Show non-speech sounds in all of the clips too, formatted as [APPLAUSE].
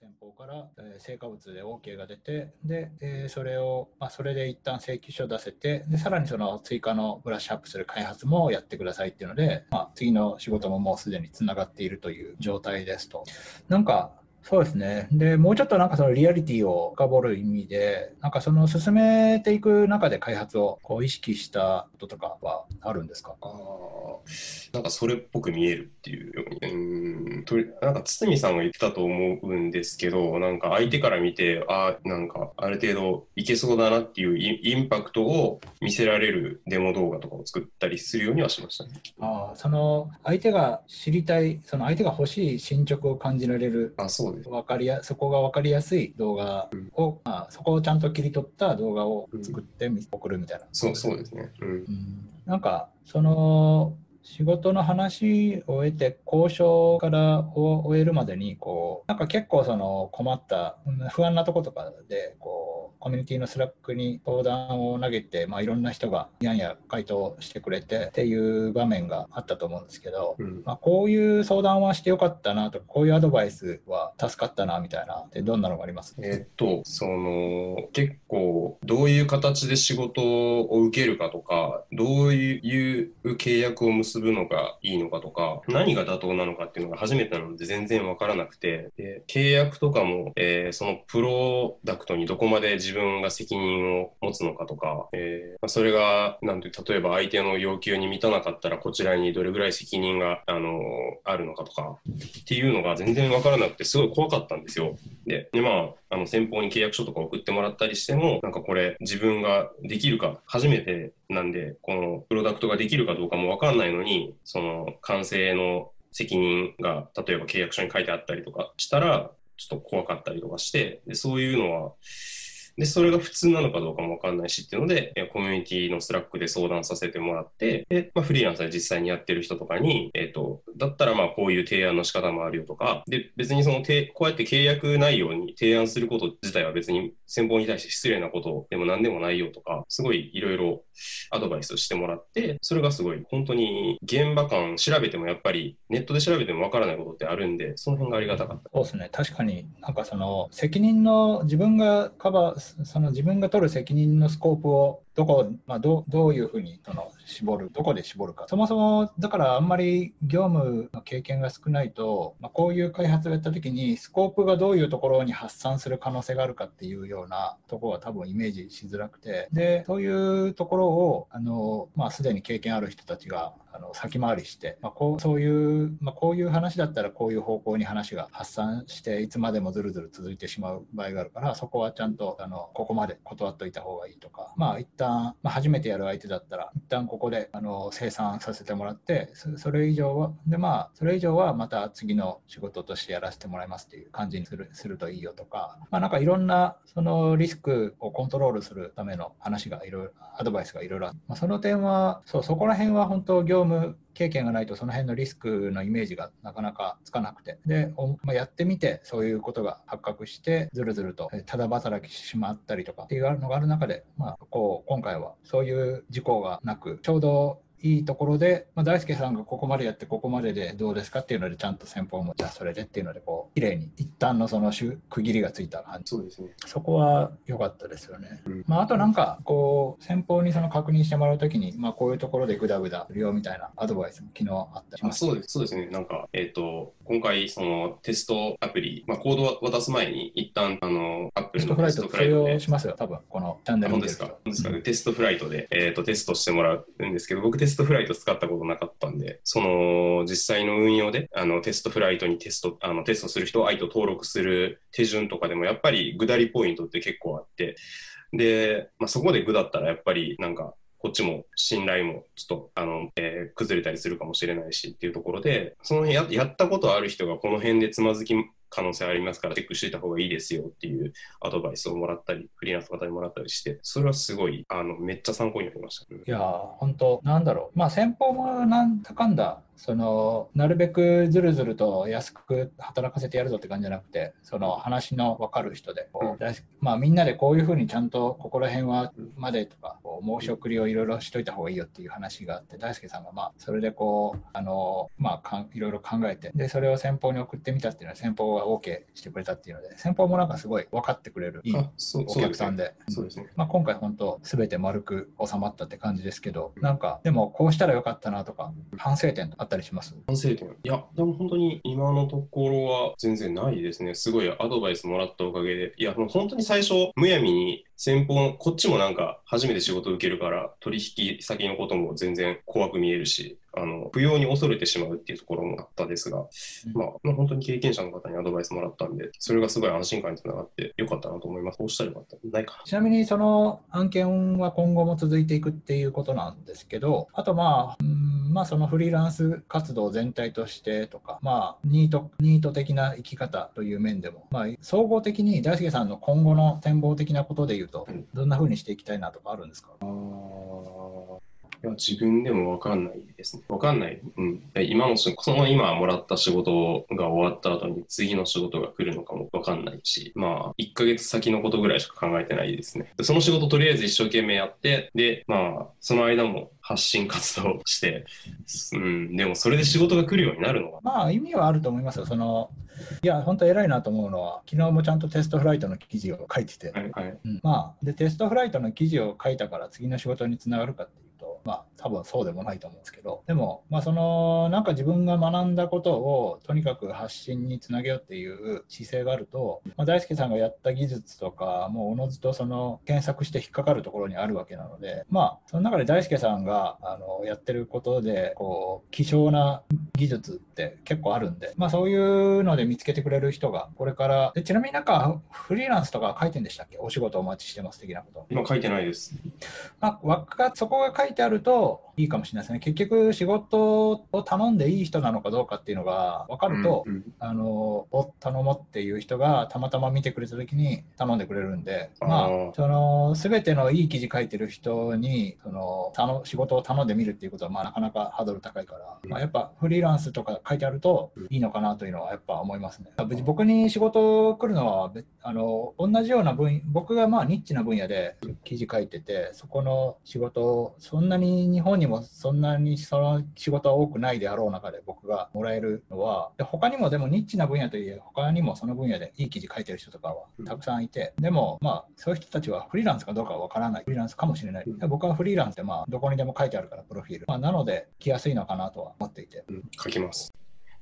先方から、えー、成果物で OK が出て、で、えー、それを、まあ、それで一旦請求書を出せて、で、さらにその追加のブラッシュアップする開発もやってくださいっていうので、まあ、次の仕事ももうすでにつながっているという状態ですと。なんか、そうですね。で、もうちょっとなんかそのリアリティを深掘る意味で、なんかその進めていく中で開発をこう意識したこととかはあるんですか？あなんかそれっぽく見えるっていうように。うんとなんか堤さんが言ってたと思うんですけど、なんか相手から見て、あなんかある程度いけそうだなっていうインパクトを見せられるデモ動画とかを作ったりするようにはしましたね。あその相手が知りたい、その相手が欲しい進捗を感じられる。あそうです。分かりやそこが分かりやすい動画を、うん、まあ、そこをちゃんと切り取った動画を作って送るみたいな、そうそうですね、うん、うん、なんかその仕事の話を得て交渉からを終えるまでにこうなんか結構その困った不安なとことかでこうコミュニティの Slack に相談を投げて、まあ、いろんな人がやんや回答してくれてっていう場面があったと思うんですけど、うん、まあ、こういう相談はしてよかったなとかこういうアドバイスは助かったなみたいなってどんなのがあります？えっとその結構どういう形で仕事を受けるかとかどういう契約を結ぶのがいいのかとか何が妥当なのかっていうのが初めてなので全然わからなくてで契約とかも、えー、そのプロダクトにどこまで自分が責任を持つのかとか、えー、それが、なんて、例えば相手の要求に満たなかったら、こちらにどれぐらい責任が、あの、あるのかとか、っていうのが全然わからなくて、すごい怖かったんですよ。で、でまあ、あの、先方に契約書とか送ってもらったりしても、なんかこれ、自分ができるか、初めてなんで、このプロダクトができるかどうかもわかんないのに、にその、完成の責任が、例えば契約書に書いてあったりとかしたら、ちょっと怖かったりとかして、でそういうのは、で、それが普通なのかどうかもわかんないしっていうので、コミュニティの Slack で相談させてもらって、で、まあ、フリーランスで実際にやってる人とかに、えっ、ー、と、だったらまあこういう提案の仕方もあるよとか、で、別にそのて、こうやって契約内容に提案すること自体は別に先方に対して失礼なことでも何でもないよとか、すごいいろいろアドバイスしてもらって、それがすごい本当に現場感調べてもやっぱりネットで調べてもわからないことってあるんで、その辺がありがたかった。そうですね。確かになんかその責任の自分がカバー、その自分が取る責任のスコープをどこ、まあ、どどういうふうにその絞る、どこで絞るか。そもそも、だからあんまり業務の経験が少ないと、まあ、こういう開発をやったときに、スコープがどういうところに発散する可能性があるかっていうようなところは多分イメージしづらくて、で、そういうところを、あの、まあ、すでに経験ある人たちがあの先回りして、まあ、こうそういう、まあ、こういう話だったらこういう方向に話が発散していつまでもずるずる続いてしまう場合があるからそこはちゃんとあのここまで断っといた方がいいとかまあ一旦、まあ、初めてやる相手だったら一旦ここであの生産させてもらってそれ以上はでまあそれ以上はまた次の仕事としてやらせてもらいますっていう感じにするするといいよとか、まあ、なんかいろんなそのリスクをコントロールするための話がいろいろアドバイスがいろいろあって、まあ、その点はそうそこら辺は本当業務経験がないとその辺のリスクのイメージがなかなかつかなくて。で、まあ、やってみてそういうことが発覚してずるずるとただ働きしてしまったりとかっていうのがある中で、まあ、こう今回はそういう事故がなくちょうどいいところで、まあ、大輔さんがここまでやってここまででどうですかっていうのでちゃんと先方もじゃあそれでっていうのでこう綺麗に一旦のその区切りがついた感じ。そうですね。そこは良かったですよね、うん、まあ、あとなんかこう先方にその確認してもらうときに、まあ、こういうところでグダグダするよみたいなアドバイスも昨日あったりします。そうですそうですね。なんかえっ、ー、と今回そのテストアプリ、まあ、コードを渡す前に一旦あのアップルのテストフライトで。しますよ多分。このチャンネルですか？ですか、ね、テストフライトで、えーと、とテストしてもらうんですけど僕テストストフライト使ったことなかったんで、その実際の運用で、あのテストフライトにテスト、あのテストする人を相手を登録する手順とかでもやっぱりぐだりポイントって結構あって、で、まあ、そこでぐだったらやっぱりなんかこっちも信頼もちょっとあの、えー、崩れたりするかもしれないしっていうところで、そのややったことある人がこの辺でつまずき可能性ありますからチェックしていた方がいいですよっていうアドバイスをもらったり、フリーランスの方にもらったりして、それはすごい、あの、めっちゃ参考になりました。いや本当なんだろう。まあ、先方もなんだかんだ、その、なるべくずるずると安く働かせてやるぞって感じじゃなくて、その話の分かる人で、こう、うん、まあ、みんなでこういうふうにちゃんとここら辺はまでとか、申し送りをいろいろしといた方がいいよっていう話があって大輔さんがまあそれでこうあのまあいろいろ考えてでそれを先方に送ってみたっていうのは先方が OK してくれたっていうので先方もなんかすごい分かってくれるいいお客さんで。そうですね。まあ、今回本当全て丸く収まったって感じですけどなんかでもこうしたらよかったなとか反省点あったりします？反省点いや、でも本当に今のところは全然ないですね。すごいアドバイスもらったおかげで。いや、もう本当に最初、むやみに先方の、こっちもなんか初めて仕事を受けるから、取引先のことも全然怖く見えるし、あの、不要に恐れてしまうっていうところもあったですが、まあ、まあ、本当に経験者の方にアドバイスもらったんで、それがすごい安心感につながってよかったなと思います。こうしたらよかった？ないかな。ちなみにその案件は今後も続いていくっていうことなんですけど、あとまあ、うんまあそのフリーランス活動全体としてとか、まあニート、ニート的な生き方という面でも、まあ総合的に大輔さんの今後の展望的なことで言うとうん、どんな風にしていきたいなとかあるんですか？あーいや自分でも分かんないですね。分かんない。うん。で今のし、その今もらった仕事が終わった後に次の仕事が来るのかも分かんないし、まあ、1ヶ月先のことぐらいしか考えてないですね。でその仕事とりあえず一生懸命やって、で、まあ、その間も発信活動して、うん、でもそれで仕事が来るようになるのかまあ意味はあると思いますよ。そのいや、本当偉いなと思うのは、昨日もちゃんとテストフライトの記事を書いてて、な。はい、はい。うんまあ、で、テストフライトの記事を書いたから次の仕事につながるかってと、まあ、多分そうでもないと思うんですけど、でも、まあ、その、なんか自分が学んだことをとにかく発信につなげようっていう姿勢があると、まあ、大輔さんがやった技術とか、もうおのずとその検索して引っかかるところにあるわけなので、まあ、その中で大輔さんがあのやってることで、こう、希少な技術って結構あるんで、まあ、そういうので見つけてくれる人が、これから、でちなみになんかフリーランスとか書いてんでしたっけ？お仕事お待ちしてます的なこと。今書いてないです。まあ、わかそこが書いてあるといいかもしれないですね。結局、仕事を頼んでいい人なのかどうかっていうのが分かると、うんうん。あのお頼もうっていう人がたまたま見てくれた時に頼んでくれるんで、まあ、その全てのいい記事書いてる人にその頼仕事を頼んでみるっていうことは、まあ、なかなかハードル高いから、まあ、やっぱフリーランスとか書いてあるといいのかなというのはやっぱ思いますね。僕に仕事来るのは別あの同じような分僕がまあニッチな分野で記事書いててそこの仕事をそんなに日本にもそんなにその仕事は多くないであろう中で僕がもらえるのはで他にもでもニッチな分野といえ他にもその分野でいい記事書いてる人とかはたくさんいてでもまあそういう人たちはフリーランスかどうかは分からない。フリーランスかもしれない。で僕はフリーランスってまあどこにでも書いてあるからプロフィール、まあ、なので来やすいのかなとは思っていて。うん。書きます。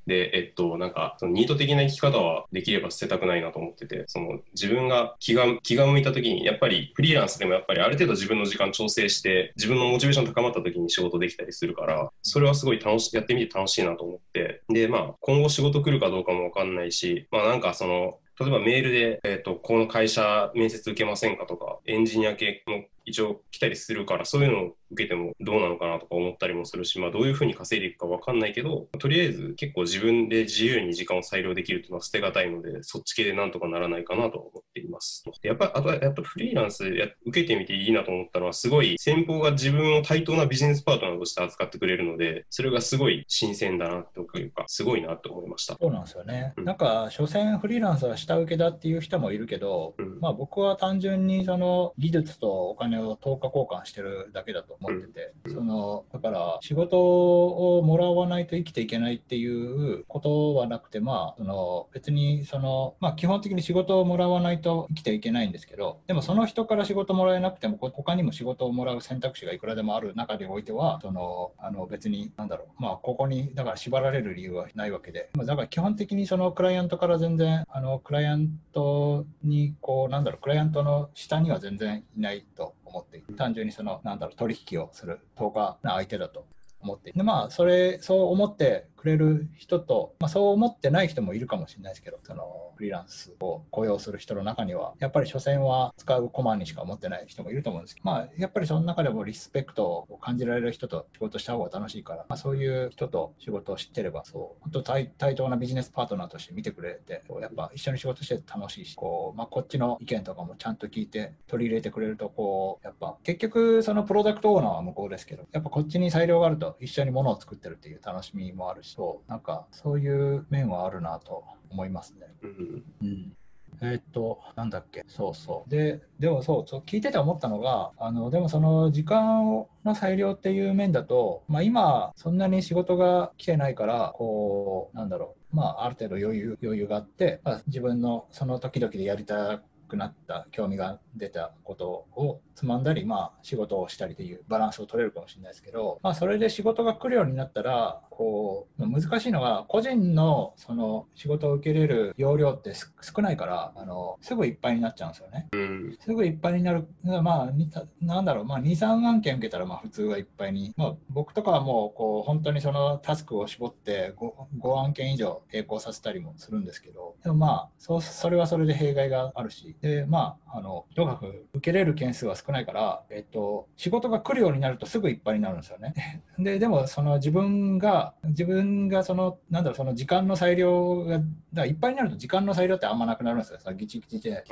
で、えっと、なんか、そのニート的な生き方はできれば捨てたくないなと思ってて、その自分が気が気が向いた時に、やっぱりフリーランスでもやっぱりある程度自分の時間調整して、自分のモチベーション高まった時に仕事できたりするから、それはすごい楽し、やってみて楽しいなと思って、で、まあ、今後仕事来るかどうかもわかんないし、まあなんかその、例えばメールで、えっと、この会社面接受けませんかとか、エンジニア系も一応来たりするから、そういうのを受けてもどうなのかなとか思ったりもするし、まあどういうふうに稼いでいくかわかんないけど、とりあえず結構自分で自由に時間を裁量できるっていうのは捨てがたいので、そっち系でなんとかならないかなと思っています。でやっぱり、あとはやっぱフリーランスや受けてみていいなと思ったのは、すごい先方が自分を対等なビジネスパートナーとして扱ってくれるので、それがすごい新鮮だなというか、すごいなと思いました。そうなんですよね。うんなんか、所詮フリーランスは下請けだっていう人もいるけど、うんまあ僕は単純にその技術とお金を等価交換してるだけだと思ってて、うん。その、だから仕事をもらわないと生きていけないっていうことはなくて、まあ、その別にその、まあ基本的に仕事をもらわないと生きていけないんですけど、でもその人から仕事もらえなくても、こ他にも仕事をもらう選択肢がいくらでもある中でおいては、その、あの別に、なんだろう、まあここに、だから縛られる理由はないわけで、まあだから基本的にそのクライアントから全然、あの、クライアントに、こう、なんだろう、クライアントの下には全然いないと思っていて、単純にその、なんだろう、取引をする、等価な相手だと思っていて。でまあそれそう思ってくれる人と、まあ、そう思ってない人もいるかもしれないですけどそのフリーランスを雇用する人の中にはやっぱり所詮は使うコマにしか思ってない人もいると思うんですけどまあやっぱりその中でもリスペクトを感じられる人と仕事した方が楽しいから、まあ、そういう人と仕事を知ってればそう本当対等なビジネスパートナーとして見てくれてやっぱ一緒に仕事して楽しいしこう、まあ、こっちの意見とかもちゃんと聞いて取り入れてくれるとこうやっぱ結局そのプロダクトオーナーは向こうですけどやっぱこっちに裁量があると一緒にものを作ってるっていう楽しみもあるしそうなんかそういう面はあるなと思いますね。うんうんえーっと、なんだっけ、そうそう。で、でもそう、そう聞いてて思ったのが、あの、でもその時間をの裁量っていう面だと、まあ今、そんなに仕事が来てないから、こう、なんだろう、まあある程度余裕、余裕があって、まあ、自分のその時々でやりたくなった、興味が出たことをつまんだり、まあ仕事をしたりっていうバランスを取れるかもしれないですけど、まあそれで仕事が来るようになったら、こう、難しいのが、個人のその仕事を受けれる容量ってす少ないから、あの、すぐいっぱいになっちゃうんですよね。うん。すぐいっぱいになる、まあ、なんだろう、まあ、2、3案件受けたら、まあ、普通はいっぱいに、まあ、僕とかはもう、こう、本当にそのタスクを絞って5、5案件以上並行させたりもするんですけど、でもまあ、そうそれはそれで弊害があるし、で、まあ、あの、とにかく受けれる件数は少ないから、えっと、仕事が来るようになるとすぐいっぱいになるんですよね。[LAUGHS] で、でも、その自分が、自分がその、なんだろう、その時間の裁量が、だいっぱいになると時間の裁量ってあんまなくなるんですよ。そのギチギチで、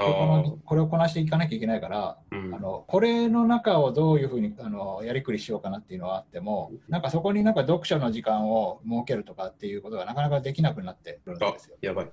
これをこなしていかなきゃいけないから、うんあのこれの中をどういうふうにあのやりくりしようかなっていうのはあっても、なんかそこになんか読書の時間を設けるとかっていうことがなかなかできなくなってくるんあですよ。、やばい。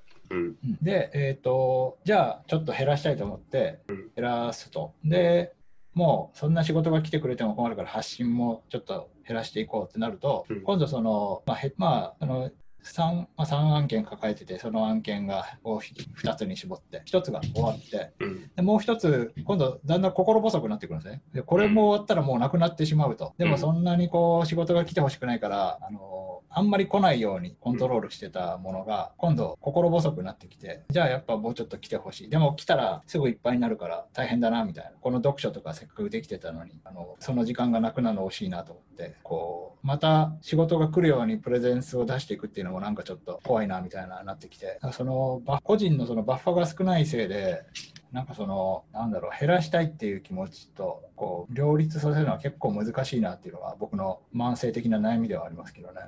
で、えっ、と、じゃあちょっと減らしたいと思ってうん、減らすと。で、もうそんな仕事が来てくれても困るから発信もちょっと減らしていこうってなると、うん。今度その、まあ、へまあ、あの、3, まあ、3案件抱えてて、その案件がを2つに絞って、1つが終わって、うん。でもう一つ、今度、だんだん心細くなってくるんですね。でこれも終わったらもうなくなってしまうと。でもそんなにこう仕事が来てほしくないから、あのあんまり来ないようにコントロールしてたものが、今度心細くなってきて、じゃあやっぱもうちょっと来てほしい。でも来たらすぐいっぱいになるから大変だなみたいな。この読書とかせっかくできてたのに、あのその時間がなくなるの惜しいなと思って、こう、また仕事が来るようにプレゼンスを出していくっていうのもなんかちょっと怖いなみたいななってきて、その個人のそのバッファが少ないせいで、なんかその、なんだろう、減らしたいっていう気持ちと、こう、両立させるのは結構難しいなっていうのが僕の慢性的な悩みではありますけどね。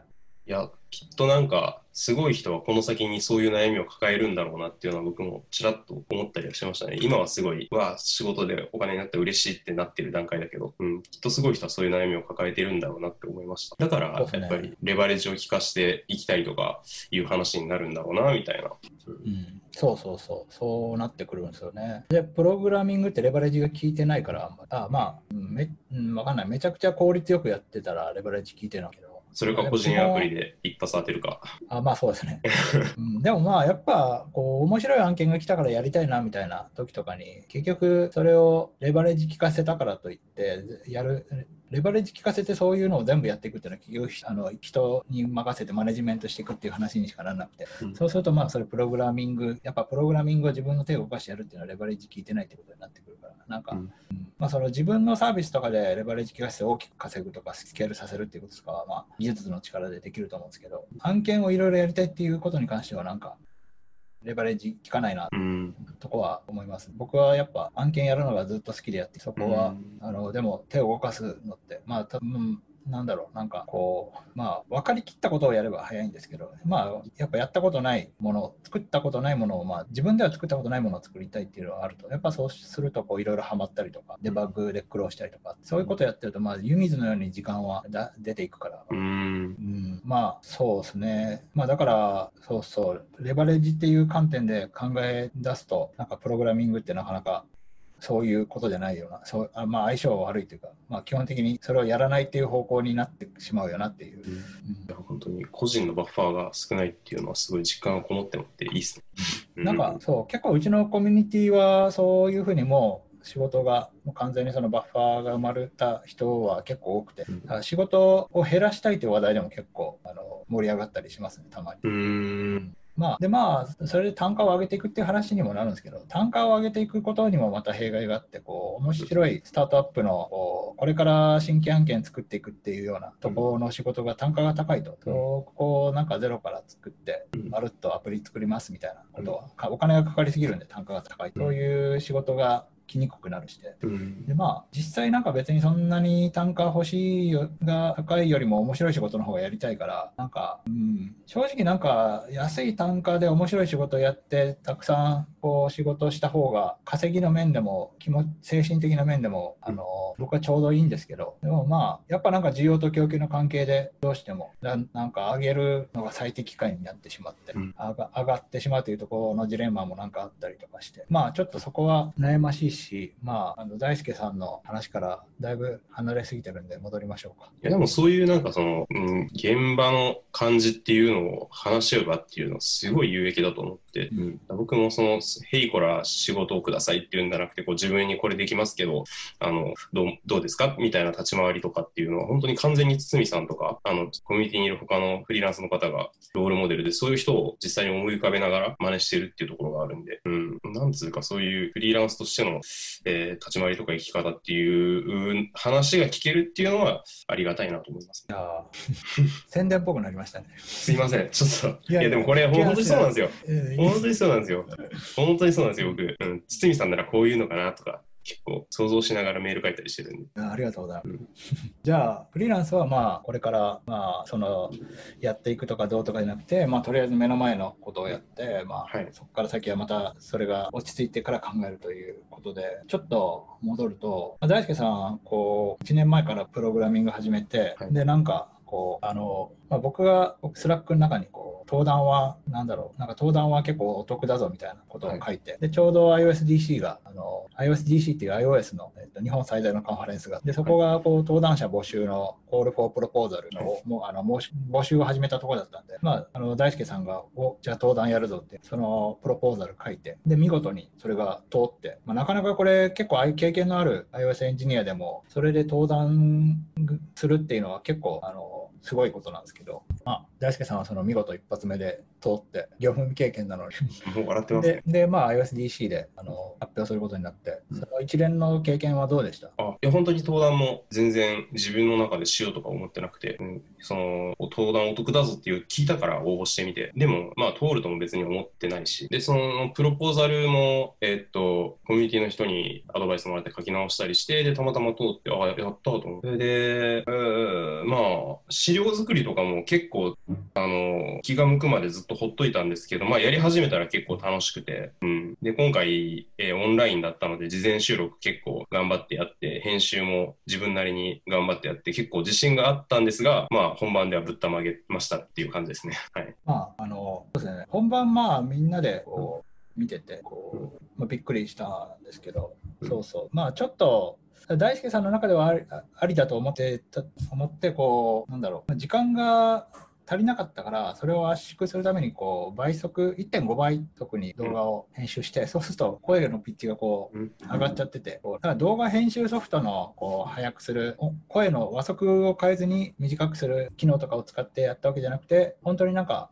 いや、きっとなんか、すごい人はこの先にそういう悩みを抱えるんだろうなっていうのは僕もちらっと思ったりはしましたね。今はすごい、わあ、仕事でお金になって嬉しいってなってる段階だけど、うん、きっとすごい人はそういう悩みを抱えてるんだろうなって思いました。だから、やっぱりレバレッジを効かしていきたいとかいう話になるんだろうな、みたいな。うん、そうそうそう、そうなってくるんですよね。で、プログラミングってレバレッジが効いてないから、あんまあめ、うん、わかんない。めちゃくちゃ効率よくやってたらレバレッジ効いてるんだけど。それか個人アプリで一発当てるか。あまあそうですね、[LAUGHS] うん。でもまあやっぱこう面白い案件が来たからやりたいなみたいな時とかに結局それをレバレッジ効かせたからといってやるレバレッジ効かせてそういうのを全部やっていくっていうのはあの人に任せてマネジメントしていくっていう話にしかならなくて、うん。そうするとまあそれプログラミングやっぱプログラミングを自分の手を動かしてやるっていうのはレバレッジ効いてないってことになってくるからなんか、うん。うん。まあ、その自分のサービスとかでレバレッジ効かせて大きく稼ぐとかスケールさせるっていうこととかは、まあ、技術の力でできると思うんですけど、案件をいろいろやりたいっていうことに関しては、なんか、レバレッジ効かないなうん。とこは思います。僕はやっぱ案件やるのがずっと好きでやって、そこは、うんあのでも手を動かすのって、まあ多分なんだろう、なんかこう、まあ分かりきったことをやれば早いんですけど、まあやっぱやったことないもの、作ったことないものを、まあ自分では作ったことないものを作りたいっていうのがあると、やっぱそうするとこういろいろハマったりとか、デバッグで苦労したりとか、そういうことやってると、まあ湯水のように時間はだ出ていくから、うん。うん、まあそうですね。まあだから、そうそう、レバレッジっていう観点で考え出すと、なんかプログラミングってなかなかそういうことじゃないような、そうあまあ相性悪いというか、まあ基本的にそれをやらないっていう方向になってしまうよなっていう。いや本当に個人のバッファーが少ないっていうのはすごい実感がこもってもっていいですね。なんかそう、結構うちのコミュニティはそういうふうにもう仕事がもう完全にそのバッファーが生まれた人は結構多くて、うん仕事を減らしたいという話題でも結構あの盛り上がったりしますね、たまに。うーん。まあ、でまあ、それで単価を上げていくっていう話にもなるんですけど、単価を上げていくことにもまた弊害があって、こう面白いスタートアップのこれから新規案件作っていくっていうようなところの仕事が単価が高いと、そうここをなんかゼロから作って、うん。まるっとアプリ作りますみたいなことは、かお金がかかりすぎるんで単価が高い、そういう仕事が来にくくなるして。うん。でまあ、実際なんか別にそんなに単価欲しいよが高いよりも面白い仕事の方がやりたいから、なんか、うん、正直なんか安い単価で面白い仕事をやってたくさんこう仕事した方が稼ぎの面でも気も精神的な面でもあの僕はちょうどいいんですけど。でもまあやっぱなんか需要と供給の関係でどうしてもななんか上げるのが最適解になってしまって、上がってしまうというところのジレンマもなんかあったりとかして。まあちょっとそこは悩ましいしまああの大輔さんの話からだいぶ離れすぎてるんで戻りましょうか。いやでもそういうなんかその、うん、現場の感じっていうのを話し合う場っていうのはすごい有益だと思って、うん。僕もその「へいこら仕事をください」っていうんじゃなくてこう自分にこれできますけどあのどうどうですか？みたいな立ち回りとかっていうのは本当に完全に堤さんとかあのコミュニティにいる他のフリーランスの方がロールモデルでそういう人を実際に思い浮かべながら真似してるっていうところがあるんで、うん、なんつうかそういうフリーランスとしての、えー立ち回りとか生き方っていう話が聞けるっていうのはありがたいなと思います。いやー宣伝っぽくなりましたね。すいません、ちょっと。いやでもこれ、本当にそうなんですよ。えー本当にそうなんですよ。本当にそうなんですよ、僕。うん、堤さんならこういうのかなとか、結構想像しながらメール書いたりしてるんで。あありがとうございます。うん [LAUGHS] じゃあ、フリーランスはまあこれからまあそのやっていくとかどうとかじゃなくて、まあ、とりあえず目の前のことをやって、まあはいそこから先はまたそれが落ち着いてから考えるということで、ちょっと戻ると、まあ大輔さん、こう1年前からプログラミング始めて、はいで、なんかこうあの、まあ、僕が僕 Slack の中にこう登壇はなんだろう。なんか登壇は結構お得だぞみたいなことを書いて、でちょうど iOSDC があの iOSDC っていう iOS の、えっと、日本最大のカンファレンスが。でそこがこう登壇者募集の Call for Proposal の,、はもうあの申し募集を始めたところだったんで、まあ、あの大輔さんがおじゃあ登壇やるぞってそのプロポーザル書いて。で見事にそれが通って、まあ、なかなかこれ結構経験のある iOS エンジニアでもそれで登壇するっていうのは結構あのすごいことなんですけど、まあ、大輔さんはその見事一発目で通って業務経験なのに。[LAUGHS] もう笑ってますね。で。で、まあ、iOSDC であの発表することになって、うん。その一連の経験はどうでした？あいや本当に登壇も全然自分の中でしようとか思ってなくて、うんその登壇お得だぞっていう聞いたから応募してみてでもまあ通るとも別に思ってないしでそのプロポーザルもえーっとコミュニティの人にアドバイスもらって書き直したりしてでたまたま通ってあやったと思ってで、えーまあ資料作りとかも結構あの気が向くまでずっとほっといたんですけど、まあ、やり始めたら結構楽しくて、うん、で今回、えーオンラインだったので事前収録結構頑張ってやって編集も自分なりに頑張ってやって結構自信があったんですが、まあ、本番ではぶったまげましたっていう感じですね。[LAUGHS] はい、まあ、あの、そうですね。本番、まあ、みんなで、こう、見てて、こう、まあ、びっくりしたんですけど、うんそうそう。まあ、ちょっと、大輔さんの中ではありありだと思って、思って、こう、なんだろう、時間が足りなかったから、それを圧縮するために、こう、倍速、1.5倍速に動画を編集して、そうすると声のピッチがこう、うん。上がっちゃってて、だから動画編集ソフトのこう速くする、お声の和速を変えずに短くする機能とかを使ってやったわけじゃなくて、本当になんか、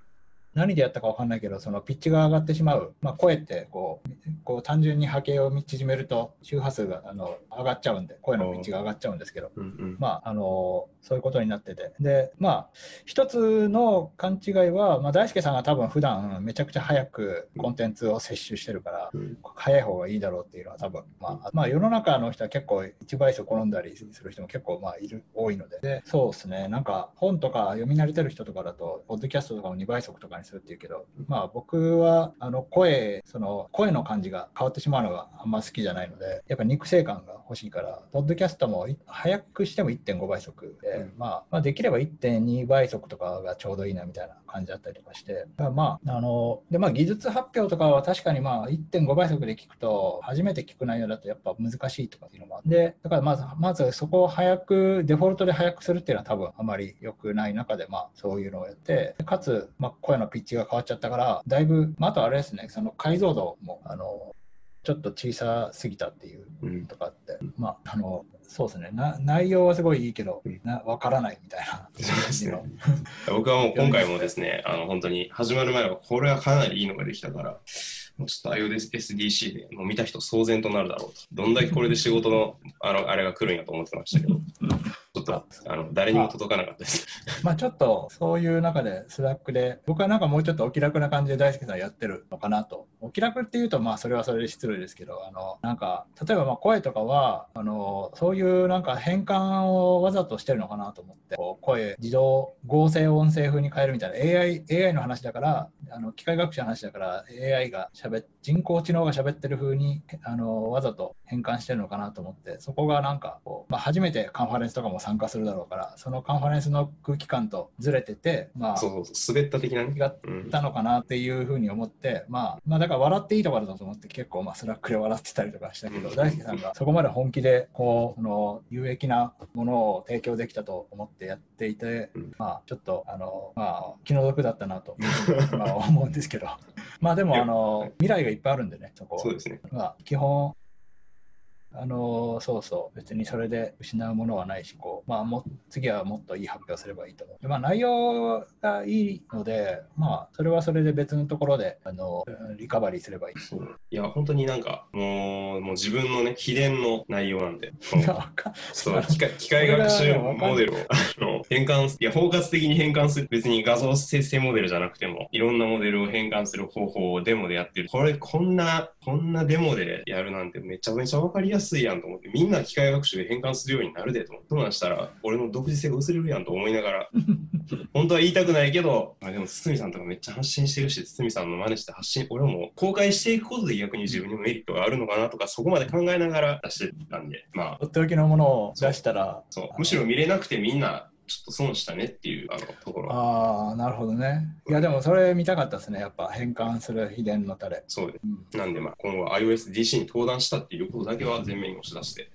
何でやったかわかんないけど、そのピッチが上がってしまう、まあ、声ってこうこう単純に波形を縮めると周波数があの上がっちゃうんで、声のピッチが上がっちゃうんですけど、うんうん。まあ、あのそういうことになってて。で、まあ、一つの勘違いは、まあ、大輔さんが多分普段めちゃくちゃ早くコンテンツを摂取してるから、うん。早い方がいいだろうっていうのは多分、まあ、まあ世の中の人は結構1倍速転んだりする人も結構まあいる多いので。でそうですね。なんか本とか読み慣れてる人とかだとポッドキャストとかも2倍速とかにするっていうけどまあ僕はあの声その声の感じが変わってしまうのがあんま好きじゃないのでやっぱ肉声感が欲しいからポッドキャストもい早くしても1.5倍速で、うん。まあ、まあできれば1.2倍速とかがちょうどいいなみたいな感じだったりとかして。まああのでまあ技術発表とかは確かにまあ1.5倍速で聞くと初めて聞く内容だとやっぱ難しいとかっていうのもあって。だからまずまずそこを早くデフォルトで早くするっていうのは多分あまり良くない中でまあそういうのをやって。かつまあ声のピッチが変わっちゃったからだいぶ、まあ、あとあれですねその解像度もあのちょっと小さすぎたっていううんとかあって、まああのそうですね。な内容はすごいいいけどうんな分からないみたいな。僕はもう今回もですね、あの本当に始まる前はこれはかなりいいのができたから、もうちょっと iOSDC でもう見た人騒然となるだろうと。どんだけこれで仕事のあのあれが来るんやと思ってましたけど、ちょっとあの誰にも届かなかったです。まあちょっとそういう中で Slack で僕はなんかもうちょっとお気楽な感じで大輔さんやってるのかなとお気楽っていうとまあそれはそれで失礼ですけどあのなんか例えばまあ声とかはあのそういうなんか変換をわざとしてるのかなと思ってこう声自動合成音声風に変えるみたいな AI, AI の話だからあの機械学習の話だから AI がしゃべ人工知能が喋ってる風にあのわざと変換してるのかなと思ってそこがなんかこう、まあ、初めてカンファレンスとかも参加するだろうからそのカンファレンスの空気感とずれててまあそうそう、滑った的なね。違ったのかなっていうふうに思って、まあ、まあだから笑っていいところだと思って結構まあ Slack で笑ってたりとかしたけど、うん。大輔さんがそこまで本気でこうその有益なものを提供できたと思ってやっていて、うん。まあちょっとあのまあ気の毒だったなとまあ思うんですけど、まあでもあの未来がいっぱいあるんでね、そこは。そうですね。まあ基本あのそうそう、別にそれで失うものはないし、こうまあ、も次はもっといい発表すればいいと思う。でまあ、内容がいいので、まあ、それはそれで別のところであのリカバリーすればいい。そういや、本当になんか、もう、もう自分のね、秘伝の内容なんで、そう機械機械学習モデルをあの変換す、いや、包括的に変換する、別に画像生成モデルじゃなくても、いろんなモデルを変換する方法をデモでやってる。これ、こんな、こんなデモでやるなんてめちゃめちゃわかりやすいやんと思って、みんな機械学習で変換するようになるでと思って、そうなんしたら、俺の独自性が薄れるやんと思いながら、本当は言いたくないけど、あでも堤さんとかめっちゃ発信してるし、堤さんの真似して発信、俺も公開していくことで逆に自分にもメリットがあるのかなとか、そこまで考えながら出してたんで、まあ、とっておきのものを出したら、そう。むしろ見れなくてみんなちょっと損したねっていうあのところは。ああ、なるほどね。いや、でもそれ見たかったですね、やっぱ変換する秘伝のタレ。そうでうん。なんでまあ今後は iOSDC に登壇したっていうことだけは前面に押し出して。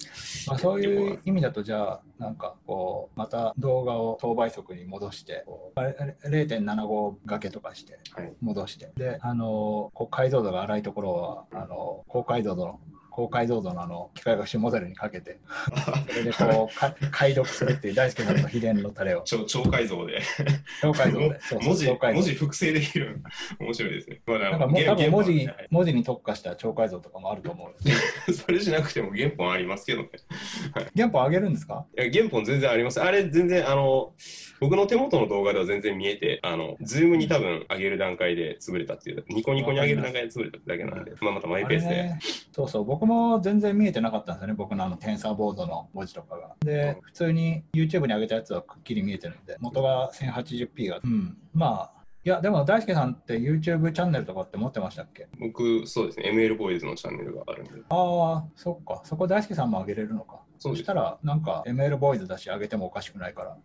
まあ、そういう意味だと、じゃあ、なんかこう、また動画を等倍速に戻して、あれあれ0.75掛けとかしてはい、戻して、で、あの、こう解像度が荒いところは、あの、高解像度の、高解像度のあの機械学習モデルにかけて、[LAUGHS] それでこう、か解読するっていう大好きなの秘伝のタレを、[LAUGHS] 超超解像で。超解像で、そうそう文字文字複製できる。面白いですね、まあ、なんかもう多分文字はい文字に特化した超解像とかもあると思う。[LAUGHS] それしなくても原本ありますけどね。原本上げるんですか？いや原本全然あります。あれ全然あの僕の手元の動画では全然見えてあの Zoom に多分上げる段階で潰れたっていうニコニコに上げる段階で潰れただけなんで、まあ、またマイあペースで、そうそう、僕も全然見えてなかったんですよね、僕のあの TensorBoard の文字とかが。で、普通に YouTube に上げたやつはくっきり見えてるんで、元が 1080p が。うん、まあ、いや、でも大輔さんって YouTube チャンネルとかって持ってましたっけ？僕そうですね。ML ボーイズのチャンネルがあるんで。ああ、そっか、そこ大輔さんも上げれるのか。そしたら、なんか ML ボーイズだし、上げてもおかしくないから、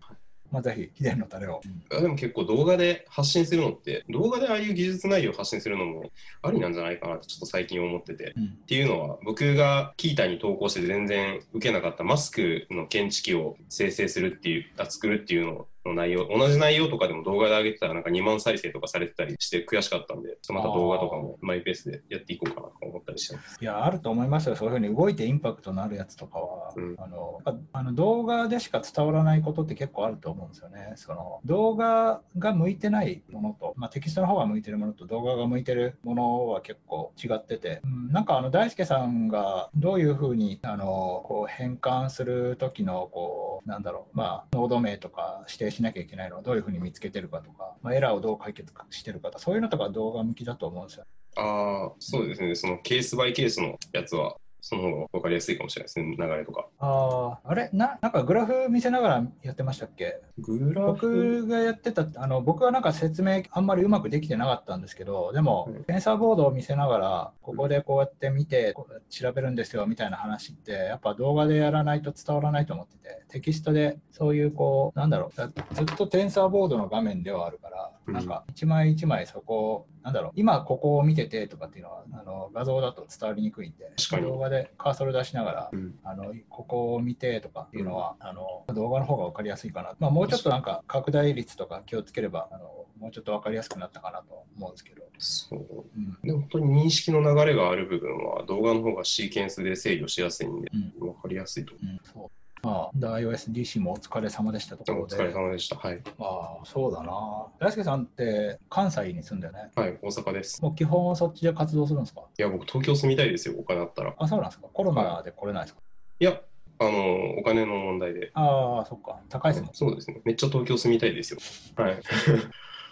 まあ、ぜひ、秘伝のタレを。あでも結構動画で発信するのって動画でああいう技術内容を発信するのもありなんじゃないかなってちょっと最近思ってて。うん。っていうのは僕がキータに投稿して全然受けなかったマスクの検知器を生成するっていうあ作るっていうのの内容同じ内容とかでも動画で上げてたらなんか2万再生とかされてたりして悔しかったんでまた動画とかもマイペースでやっていこうかなと思ったりしてます。いや、あると思いますよ、そういうふうに動いてインパクトのあるやつとかは、うん。あのあの動画でしか伝わらないことって結構あると思うんですよね。その動画が向いてないものと、まあ、テキストの方が向いてるものと動画が向いてるものは結構違ってて、うん、なんかあの大輔さんがどういうふうにあのこう変換する時のこうなんだろう、まあ、ノード名とか指定しなきゃいけないのをどういうふうに見つけてるかとか、まあ、エラーをどう解決してるかとかそういうのとか動画向きだと思うんですよ。ああそうですねそのケースバイケースのやつはその方が分かりやすいかもしれないですね流れとか。ああ、あれ？な、なんかグラフ見せながらやってましたっけ？グラフ？僕がやってた、あの僕はなんか説明あんまりうまくできてなかったんですけど、でもうん、テンサーボードを見せながら、ここでこうやって見て、調べるんですよみたいな話って、やっぱ動画でやらないと伝わらないと思ってて、テキストでそういうこう、なんだろう、だずっとテンサーボードの画面ではあるから、うん。なんか一枚一枚そこを、なんだろう、今ここを見ててとかっていうのは、あの画像だと伝わりにくいんで、動画でカーソル出しながら、うん。あのここを見てとかっていうのは、あの動画の方が分かりやすいかな、まあ、もうちょっとなんか拡大率とか気をつければあのもうちょっと分かりやすくなったかなと思うんですけど、そう。うん。でも本当に認識の流れがある部分は動画の方がシーケンスで制御しやすいんでうん。分かりやすいと。うんそうまあ、で iOSDC もお疲れ様でしたところで、お疲れ様でした。はい。まあ、そうだな、大輔さんって関西に住んでね、はい、大阪です。もう基本そっちで活動するんですか？いや、僕東京住みたいですよ、お金あったら。あ、そうなんですか、コロナで来れないですか、いや、あの、お金の問題で。ああ、そっか。高いですもん。そうですね。めっちゃ東京住みたいですよ。はい。[LAUGHS]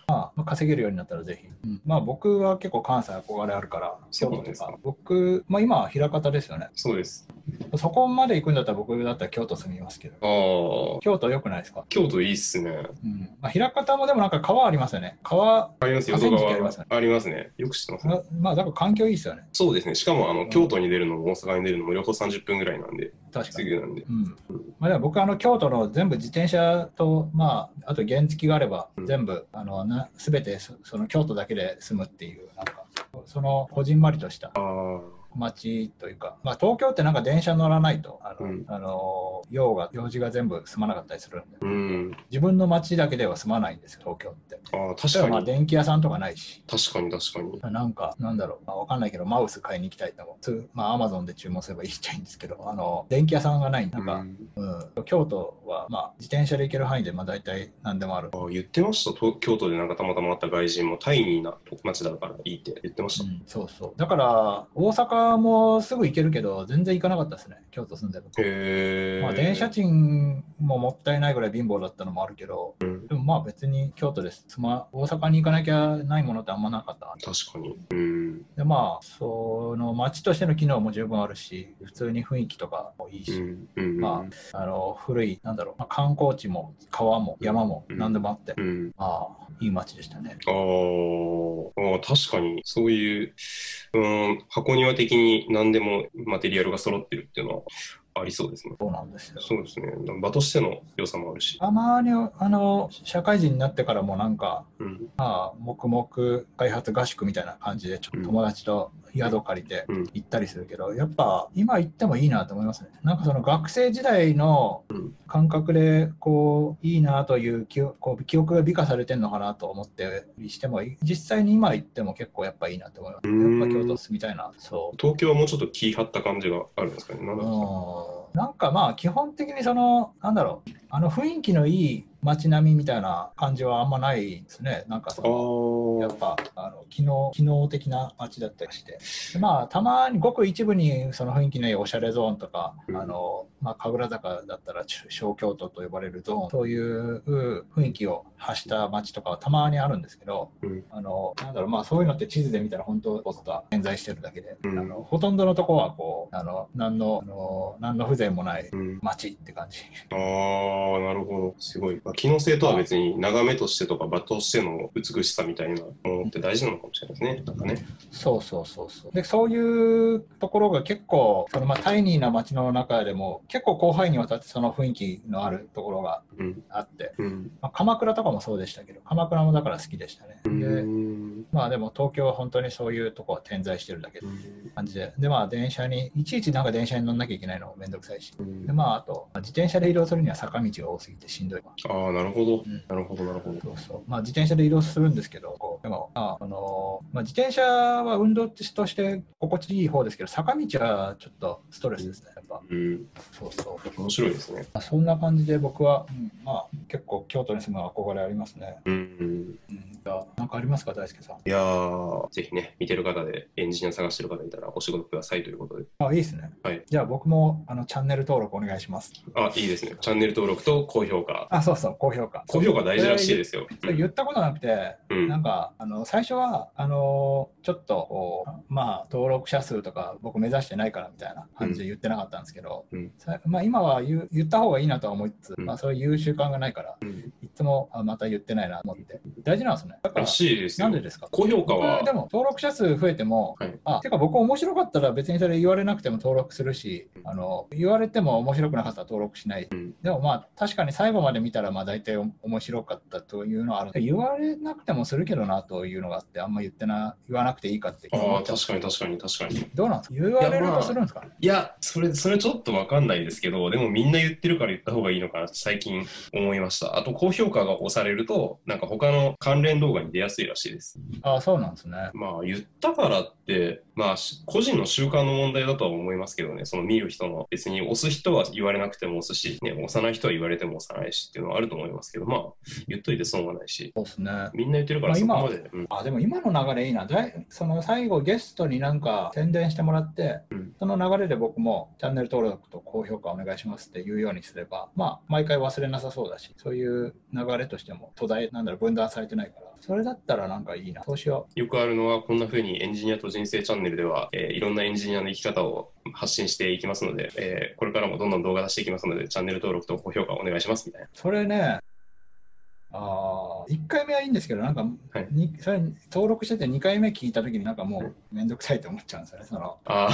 まあ、稼げるようになったらぜひ。うんまあ僕は結構関西憧れあるから、そうなんですか京都とか。僕、まあ今は枚方ですよね。そうです。そこまで行くんだったら僕だったら京都住みますけど。ああ、京都良くないですか？京都いいっすね。うん。まあ枚方もでもなんか川ありますよね。川、ありますよ、川敷ありますね。ありますね。よく知ってますね。あまあだから環境いいですよね。そうですね。しかも、あの、京都に出るのも大阪に出るのも両方30分ぐらいなんで、確かに。なんで。うん。まあでも僕あの京都の全部自転車と、まあ、あと原付があればうん全部、あのな全てそその京都だけで住むっていう、なんか、そのこじんまりとしたああ、街というか、まあ、東京ってなんか電車乗らないと、あの、うんあの用が、用事が全部済まなかったりするんで、うん。自分の街だけでは済まないんですよ、東京って。ああ、例えばまあ確かに。電気屋さんとかないし、確かに確かに。なんか、なんだろう、まあ、わかんないけど、マウス買いに行きたいと思う。つまあ、アマゾンで注文すればいいっちゃいいんですけど、あの、電気屋さんがない。なんか、うんうん、京都は、まあ、自転車で行ける範囲で、まあ、大体何でもある。ああ言ってました東京都でなんかたまたま会った外人もタイニーな街だからいいって言ってました。うん、そうそう。だから、大阪もすぐ行けるけど、全然行かなかったですね、京都住んでると。へえ。まあ、電車賃ももったいないぐらい貧乏だったのもあるけど、うん、でもまあ別に京都です。つま大阪に行かなきゃないものってあんまなかった。確かに。うん。でまあ、その街としての機能も十分あるし、普通に雰囲気とかもいいし、うん。うん。まあ、あの古い、なんだろう、まあ、観光地も川も山もうん何でもあって、うん。まあ、いい街でしたね。あーあー、確かに、そういう、うん、箱庭的に何でもマテリアルが揃ってるっていうのはありそうですね。そうなんですよ。そうですね。場としての良さもあるし。たまにあの社会人になってからもなんか、うん。まあ、黙々開発合宿みたいな感じで、ちょっと友達と宿借りてうん行ったりするけど、やっぱ今行ってもいいなと思いますね。なんかその学生時代のうん感覚で、こう、いいなという記憶こう記憶が美化されてるのかなと思ってしても実際に今行っても結構やっぱいいなと思います。うんやっぱ京都住みたいな。そう。東京はもうちょっと気張った感じがあるんですかね。なんだろうんなんかまあ基本的にそのなんだろうあの雰囲気のいい街並みみたいな感じはあんまないですね。なんかそのやっぱあの機能機能的な街だったりして。でまあたまにごく一部にその雰囲気のいいおしゃれゾーンとか、うん。あのまあ、神楽坂だったら小京都と呼ばれるゾーンそういう雰囲気を発した街とかはたまにあるんですけど、うん。あのなんだろうまあそういうのって地図で見たら本当ポストは点在してるだけで、うん。あのほとんどのとこはこうあの何のあの何の風情もない。街って感じ。ああ、なるほど。すごい。まあ、機能性とは別に眺めとしてとか場としての美しさみたいなものって大事なのかもしれないですね。なんかね。そうそうそうそう。で、そういうところが結構、そのまあタイニーな街の中でも、結構広範囲にわたってその雰囲気のあるところがうん。あって、うん。まあ、鎌倉とかもそうでしたけど、鎌倉もだから好きでしたね。うで、ん。まあでも東京は本当にそういうとこは点在してるだけで感じで、で、まあ電車に、いちいちなんか電車に乗んなきゃいけないのもめんどくさいし、うんで、まああと、まあ自転車で移動するには坂道が多すぎてしんどいわ。ああ、なるほどうん。なるほど、なるほど。そうそう。まあ自転車で移動するんですけど、でも、まあ、あのまあ、自転車は運動として心地いい方ですけど、坂道はちょっとストレスですね、やっぱ。うん。そうそう。面白いですね。まあ、そんな感じで僕は、うんまあ結構京都に住む憧れありますね。うん。うん、じゃあなんかありますか、大輔さん？いやー、ぜひね、見てる方でエンジニア探してる方いたらお仕事くださいということで。あ、いいですね。はいじゃあ僕もあのチャンネル登録お願いします。あ、いいですね。チャンネル登録と高評価。あ、そうそう、高評価。高評価大事らしいですよ。言ったことなくて、うんなんかあの最初はあのちょっとまあ登録者数とか僕目指してないからみたいな感じで言ってなかったんですけど、うんさまあ、今は言う言った方がいいなとは思いつつ、うんまあ、そういう習慣がないからうんいつもあまた言ってないなと思って大事なんですねだかららしいですよ。なんでですか？高評価は僕でも登録者数増えても、はいあてか僕面白かったら別にそれ言われなくても登録するし、うんあの言われても面白くなかったら登録しない、うん。でもまあ確かに最後まで見たらまあ大体お面白かったというのはある。言われなくてもするけどなというのがあってあんま言ってな言わなくていいかってああ、確かに確かに確かに。どうなんですか？言われるとするんですか？いや、それ、それちょっとわかんないですけど、でもみんな言ってるから言った方がいいのかなって最近思いました。あと、高評価が押されると、なんか他の関連動画に出やすいらしいです。あそうなんですね。まあ、言ったからって、まあ、し個人の習慣の問題だとは思いますけどね、その見る人の別にに押す人は言われなくても押すし、ね、押さない人は言われても押さないしっていうのはあると思いますけど、まあ、言っといて損はないし、そうですね。みんな言ってるからそこまで、うん。あでも今の流れいいな。その最後ゲストになんか宣伝してもらって、うん。その流れで僕もチャンネル登録と高評価お願いしますって言うようにすればまあ毎回忘れなさそうだしそういう流れとしても途絶えなんだろう分断されてないから。それだったらなんかいいな。そうしよよくあるのは、こんな風にエンジニアと人生チャンネルでは、えーいろんなエンジニアの生き方を発信していきますので、えーこれからもどんどん動画出していきますので、チャンネル登録と高評価お願いしますみたいな。うそれねあ1回目はいいんですけどなんか、はい。にそれ登録してて2回目聞いた時になんかもうめんどくさいと思っちゃうんですよねそのあ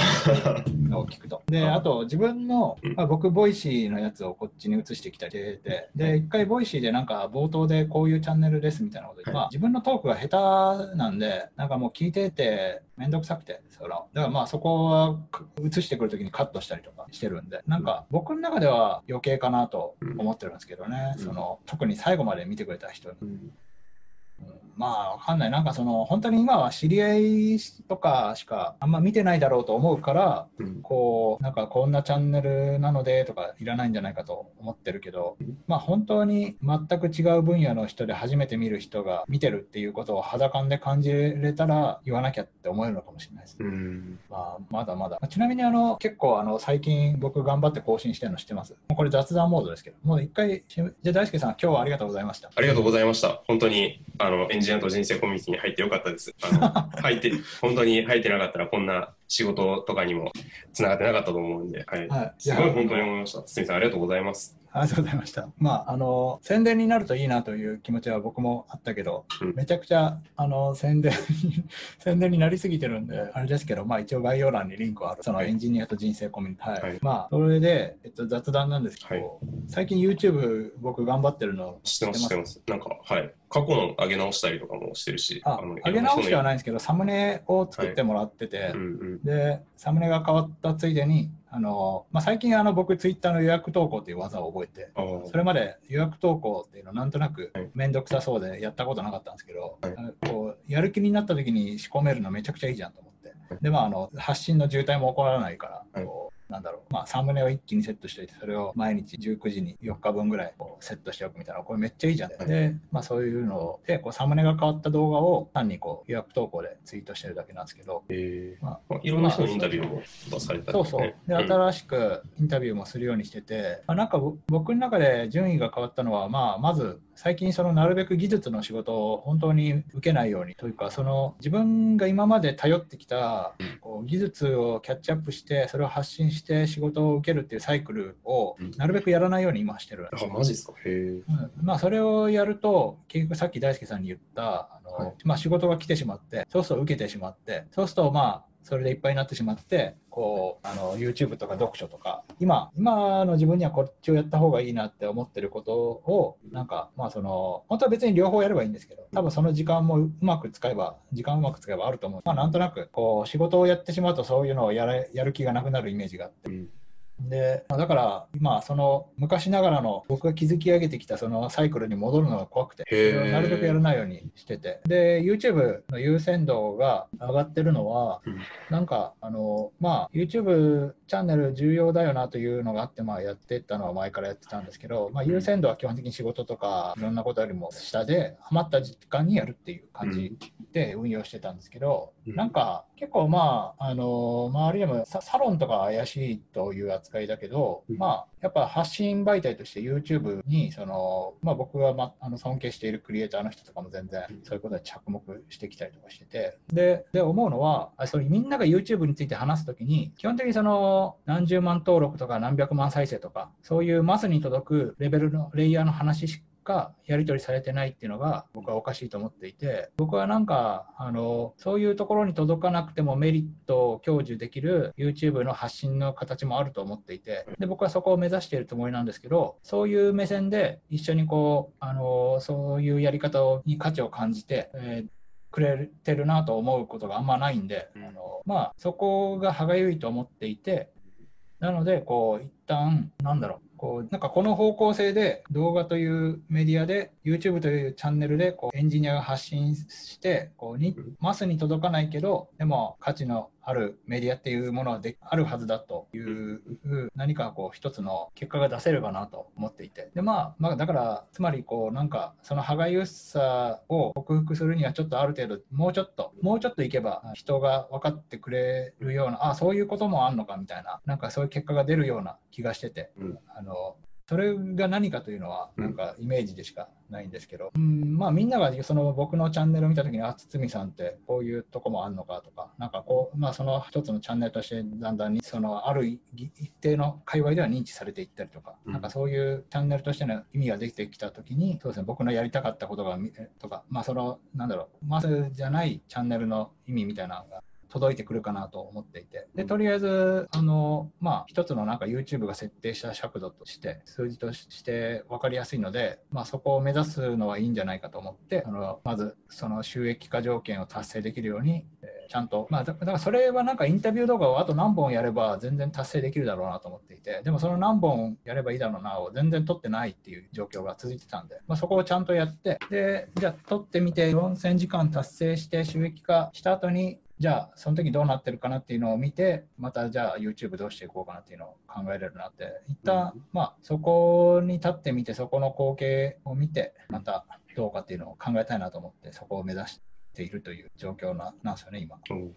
を聞くと。で、ああと自分の、うん。まあ、僕、ボイシーのやつをこっちに移してきたりしてて、で、一回ボイシーでなんか冒頭でこういうチャンネルですみたいなことで、はい。まあ自分のトークが下手なんで、なんかもう聞いててめんどくさくて、その、だからまあそこはか移してくるときにカットしたりとかしてるんで、なんか僕の中では余計かなと思ってるんですけどね、うん。その、特に最後まで見てくれた人に。うん。うんまあわかんない、なんかその本当に今は知り合いとかしかあんま見てないだろうと思うから、うんこうなんかこんなチャンネルなのでとかいらないんじゃないかと思ってるけど、うんまあ本当に全く違う分野の人で初めて見る人が見てるっていうことを肌感で感じれたら言わなきゃって思えるのかもしれないです。うんまあ、まだまだ。ちなみにあの結構あの最近僕頑張って更新してるの知ってます？もうこれ雑談モードですけど、もう一回、じゃあ大輔さん今日はありがとうございました。ありがとうございました。本当にあのエンジニアと人生コミュニティに入ってよかったです。あの入って本当に入ってなかったらこんな仕事とかにもつながってなかったと思うんで、はい、はい。すごい本当に思いました。堤さんありがとうございます。ありがとうございました。まあ、あの、宣伝になるといいなという気持ちは僕もあったけど、うんめちゃくちゃ、あの、宣伝に、[LAUGHS] 宣伝になりすぎてるんで、あれですけど、まあ一応概要欄にリンクはある。そのはいエンジニアと人生コミュニティ。はい。はいまあ、それで、えっと、雑談なんですけど、はい最近 YouTube 僕頑張ってるの知ってます、知ってます。なんか、はい。過去の上げ直したりとかもしてるし、あの上げ直してはないいんですけど、サムネを作ってもらってて、ろんな人のうん。うん。で、サムネが変わったついでに、あの、まあ、最近あの僕ツイッターの予約投稿っていう技を覚えて、それまで予約投稿っていうのなんとなくはい。面倒くさそうでやったことなかったんですけど、はい。こうやる気になった時に仕込めるのめちゃくちゃいいじゃんと思って、でまああの発信の渋滞も起こらないから、はい。こうなんだろう。まあ、サムネを一気にセットしておいてそれを毎日19時に4日分ぐらいこうセットしておくみたいな。これめっちゃいいじゃん、はいで、まあ、そういうのでこうサムネが変わった動画を単にこう予約投稿でツイートしてるだけなんですけど、え。ーまあまあいろんな人のインタビューを出されたりそうそう。で、ん。新しくインタビューもするようにしてて、まあ、なんかぼ僕の中で順位が変わったのは、まあ、まず最近そのなるべく技術の仕事を本当に受けないように。というか、その自分が今まで頼ってきたうん。こう技術をキャッチアップして、それを発信して仕事を受けるっていうサイクルをうんなるべくやらないように今してる。あ、マジですか？へえ。うんまあ、それをやると、結局さっき大輔さんに言った、はい。まあ、仕事が来てしまって、そうすると受けてしまって、そうすると、まあ、それでいっぱいになってしまって、こう、あの、YouTube とか読書とか、今、今の自分にはこっちをやった方がいいなって思ってることを、なんか、まあ、その、本当は別に両方やればいいんですけど、多分その時間もうまく使えば、時間をうまく使えばあると思う。まあ、なんとなく、こう、仕事をやってしまうと、そういうのをやれやる気がなくなるイメージがあって、うんで、まあだから今、その昔ながらの僕が築き上げてきたそのサイクルに戻るのが怖くて、そへー。れをなるべくやらないようにしてて、で、YouTube の優先度が上がってるのは、うん。なんか、あの、まあ、YouTube チャンネル重要だよなというのがあって、まあ、やってったのは前からやってたんですけど、まあ、優先度は基本的に仕事とか、いろんなことよりも下で、ハマった時間にやるっていう感じで運用してたんですけど、うん。なんか、結構まあ、あの、周りでもササロンとか怪しいという扱いだけど、うん。まあ、やっぱ発信媒体として YouTube に、その、まあ僕が、ま、あの尊敬しているクリエイターの人とかも全然そういうことで着目してきたりとかしてて、で、で思うのは、あそれみんなが YouTube について話すときに、基本的にその何十万登録とか何百万再生とか、そういうマスに届くレベルのレイヤーの話しかやり取りされてないっていうのが僕はおかしいと思っていて僕はなんかあのそういうところに届かなくてもメリットを享受できる YouTube の発信の形もあると思っていてで僕はそこを目指しているつもりなんですけどそういう目線で一緒にこうあのそういうやり方をに価値を感じて、えーくれてるなと思うことがあんまないんで、うん。あのまあそこが歯がゆいと思っていてなので、こう、一旦、なんだろう、こう、なんかこの方向性で動画というメディアで YouTube というチャンネルでこうエンジニアが発信してこうにマスに届かないけどでも価値のあるメディアっていうものはであるはずだという何かこう一つの結果が出せればなと思っていて。で、まあ、まあだからつまりこうなんかその歯がゆさを克服するにはちょっとある程度もうちょっともうちょっといけば人が分かってくれるようなあそういうこともあんのかみたいななんかそういう結果が出るような気がしてて、うん、あのそれが何かというのは、なんかイメージでしかないんですけど、うん、まあみんながその僕のチャンネルを見たときに、あ、堤さんってこういうとこもあるのかとか、なんかこう、まあその一つのチャンネルとしてだんだんに、そのある一定の界隈では認知されていったりとか、うん、なんかそういうチャンネルとしての意味ができてきたときに、そうですね、僕のやりたかったことが、とか、まあその、なんだろう、まずじゃないチャンネルの意味みたいなのが届いてくるかなと思っていて、で、とりあえず、あの、まあ、一つのなんか YouTube が設定した尺度として、数字として分かりやすいので、まあ、そこを目指すのはいいんじゃないかと思って、あのまず、その収益化条件を達成できるように、えー、ちゃんと、まあ、だからそれはなんかインタビュー動画をあと何本やれば全然達成できるだろうなと思っていて、でもその何本やればいいだろうなを全然撮ってないっていう状況が続いてたんで、まあ、そこをちゃんとやって、で、じゃあ撮ってみて4000時間達成して収益化した後に、じゃあその時どうなってるかなっていうのを見てまたじゃあ YouTube どうしていこうかなっていうのを考えれるなって。一旦、うん、まあそこに立ってみてそこの光景を見てまたどうかっていうのを考えたいなと思ってそこを目指しているという状況ななんですよね今。うん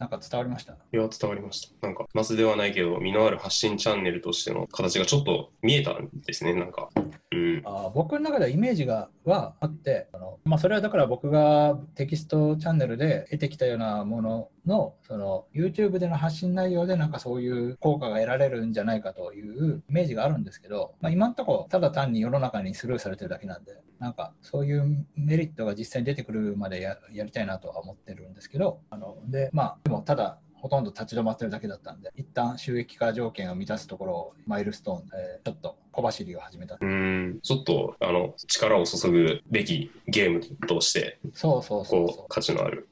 なんか伝わりました？いや、伝わりました。なんか、マスではないけど、身のある発信チャンネルとしての形がちょっと見えたんですね、なんか。うん、あ僕の中ではイメージがはあってあの、まあ、それはだから僕がテキストチャンネルで得てきたようなもののその YouTube での発信内容でなんかそういう効果が得られるんじゃないかというイメージがあるんですけど、まあ、今のところただ単に世の中にスルーされてるだけなんでなんかそういうメリットが実際に出てくるまでやりたいなとは思ってるんですけどあのでまあでもただほとんど立ち止まってるだけだったんで、一旦収益化条件を満たすところをマイルストーンで、ちょっと小走りを始めた。うん、ちょっと、あの、力を注ぐべきゲームとして、そうそうそう価値のある。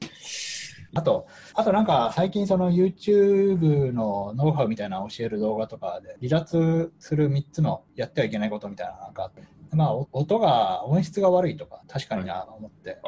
あと、あとなんか最近その YouTube のノウハウみたいな教える動画とかで離脱する3つのやってはいけないことみたいなのがあって、まあ、音が音質が悪いとか確かにな思って、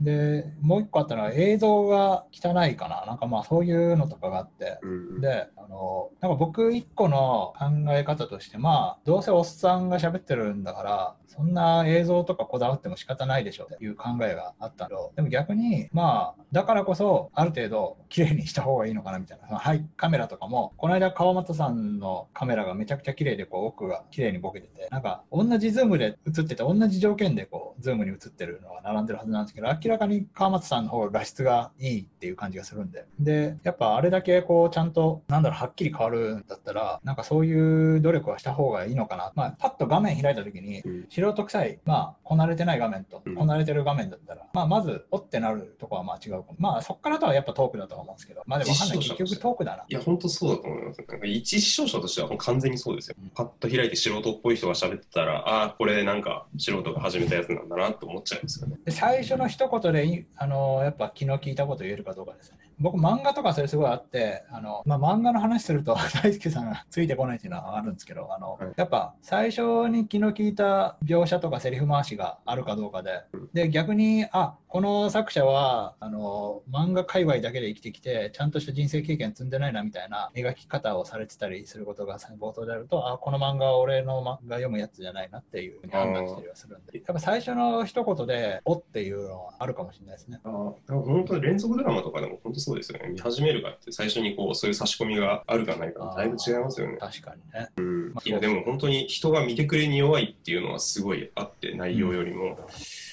でもう一個あったのは映像が汚いかな。なんかまあそういうのとかがあって、うん、であのなんか僕一個の考え方としてまあどうせおっさんが喋ってるんだからそんな映像とかこだわっても仕方ないでしょっていう考えがあったけどでも逆にまあだからこそある程度綺麗にした方がいいのかなみたいな。そのハイカメラとかもこの間川本さんのカメラがめちゃくちゃ綺麗でこう奥が綺麗にボケててなんか同じズームで映ってて同じ条件でこうズームに映ってるのが並んでるはずなんですけど明らかに川本さんの方が画質がいいっていう感じがするんででやっぱあれだけこうちゃんとなんだろうはっきり変わるんだったらなんかそういう努力はした方がいいのかなまあパッと画面開いた時に、素人臭い、まあ、こなれてない画面と、こなれてる画面だったら、まあ、まず、おってなるとこはまあ違うかも。まあ、そこからとはやっぱトークだと思うんですけど、まあでもわかんない、結局トークだな。いや、本当そうだと思います。なんか一視聴者としては完全にそうですよ。うん、パッと開いて素人っぽい人が喋ってたら、ああ、これなんか素人が始めたやつなんだなと思っちゃいますよね。で最初の一言で、あのやっぱ気の利いたこと言えるかどうかですよね。僕漫画とかそれすごいあってあの、まあ、漫画の話すると [LAUGHS] 大輔さんがついてこないっていうのはあるんですけどあの、はい、やっぱ最初に気の利いた描写とかセリフ回しがあるかどうかでで逆にあこの作者はあの漫画界隈だけで生きてきてちゃんとした人生経験積んでないなみたいな描き方をされてたりすることが冒頭であるとあこの漫画は俺の漫画読むやつじゃないなっていうふうに判断したりはするんでやっぱ最初の一言で「お」っていうのはあるかもしれないですね。あ本当に連続ドラマとかでも本当そうですよね。見始めるかって最初にこうそういう差し込みがあるかないかだいぶ違いますよね。確かにね。うん。いやでも本当に人が見てくれに弱いっていうのはすごいあって内容よりも。うん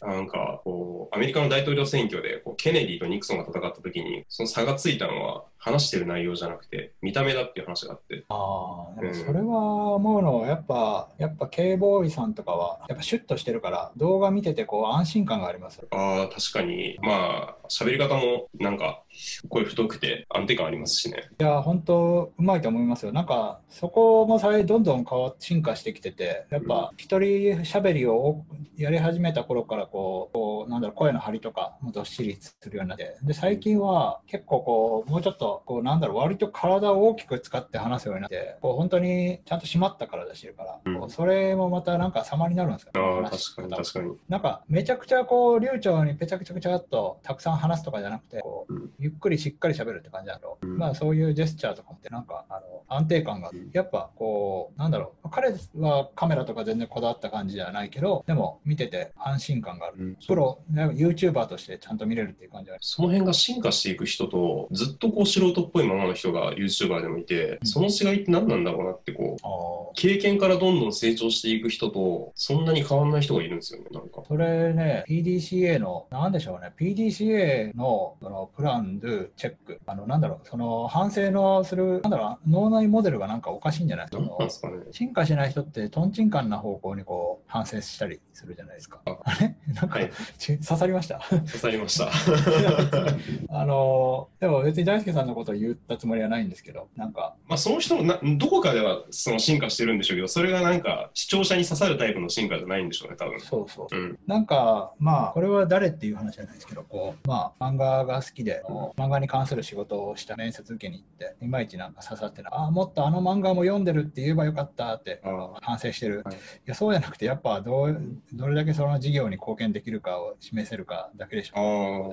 なんかこうアメリカの大統領選挙でこうケネディとニクソンが戦った時にその差がついたのは話してる内容じゃなくて見た目だっていう話があって。ああそれは思うのはやっぱやっぱ K ボーイさんとかはやっぱシュッとしてるから動画見ててこう安心感があります。ああ確かに。まあ喋り方もなんか声太くて安定感ありますしね。いや本当うまいと思いますよ。なんかそこもさえどんどんどん変わ進化してきてて、やっぱ一人喋りをやり始めた頃からこう、こうなんだろう、声の張りとかもどっしりするようになって、で、最近は結構こう、もうちょっと、こう、なんだろう、割と体を大きく使って話すようになって、こう、本当にちゃんと締まった体してるから、うんそれもまたなんか様になるんですよね。あ確かに確かに。なんかめちゃくちゃこう流暢にぺちゃくちゃくちゃっとたくさん話すとかじゃなくてこう、うんゆっくりしっかり喋るって感じだと、うんまあそういうジェスチャーとかってなんかあの安定感がやっぱこうなんだろう彼はカメラとか全然こだわった感じじゃないけどでも見てて安心感がある、うんプロね YouTuber としてちゃんと見れるっていう感じがあるその辺が進化していく人と、ずっとこう素人っぽいままの人が YouTuber でもいて、うんその違いって何なんだろうなってこう、経験からどんどん成長していく人と、そんなに変わんない人がいるんですよね、なんか。それね、PDCA の、なんでしょうね、PDCA のそのプラン、ドゥ、チェック、あの、なんだろう、その反省のする、なんだろう、脳内モデルがなんかおかしいんじゃない？ですかね。進化しない人って、とんちんかんな方向にこう、反省したりするじゃないですか。ああれ？[LAUGHS] なんか、はい、ち刺さりました？刺さりました。[LAUGHS] あの、でも別に大輔さんのことを言ったつもりはないんですけど、なんか、まあその人もなどこかではその進化してるんでしょうけど、それがなんか視聴者に刺さるタイプの進化じゃないんでしょうね、多分。そうそううん。なんか、まあ、これは誰っていう話じゃないですけど、こう、まあ、漫画が好きで、漫画に関する仕事をした面接受けに行って、いまいちなんか刺さってああ、もっとあの漫画も読んでるって言えばよかったって反省してる。はいいや、そうじゃなくて、やっぱどう、どれだけその事業に貢献できるかを示せるかだけでしょ。あ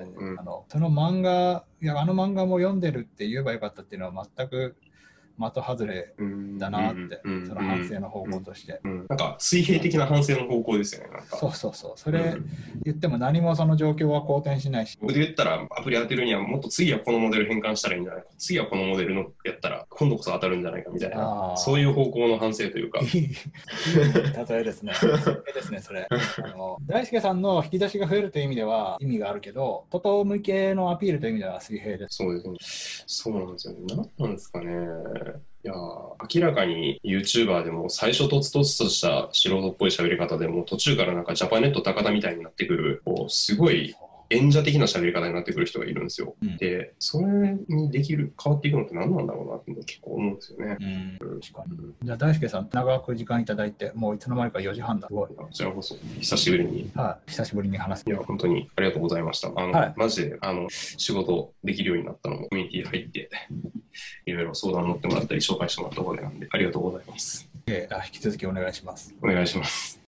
ーうんあのその漫画、いや、あの漫画も読んでるって言えばよかったっていうのは全く的外れうんだなって、うんその反省の方向として。うんなんか水平的な反省の方向ですよね、なんか。そうそうそう。それうん言っても何もその状況は好転しないし、僕で言ったら、アプリ当てるには、もっと次はこのモデル変換したらいいんじゃない？か、次はこのモデルのやったら、今度こそ当たるんじゃないかみたいあな、ーそういう方向の反省というか [LAUGHS] 例えですね。[LAUGHS] ですね、それ。あの大輔さんの引き出しが増えるという意味では意味があるけど、外向けのアピールという意味では水平です。そうですね。そうなんですよね。何なんですかね。いや明らかに YouTuber でも最初とつとつとした素人っぽい喋り方でも途中からなんかジャパネット高田みたいになってくる、こうすごい演者的な喋り方になってくる人がいるんですよ。うんで、それにできる、変わっていくのって何なんだろうなって結構思うんですよね。うん、確かに。うんじゃあ大輔さん、長く時間いただいて、もういつの間にか4時半だ。すごい。こちらこそ久しぶりにはい、久しぶりに話すい。や、本当にありがとうございました。あの、はいマジで、あの、仕事できるようになったのも、コミュニティ入って、いろいろ相談乗ってもらったり、紹介してもらったことなんで、ありがとうございます。えーあ引き続きお願いします。お願いします。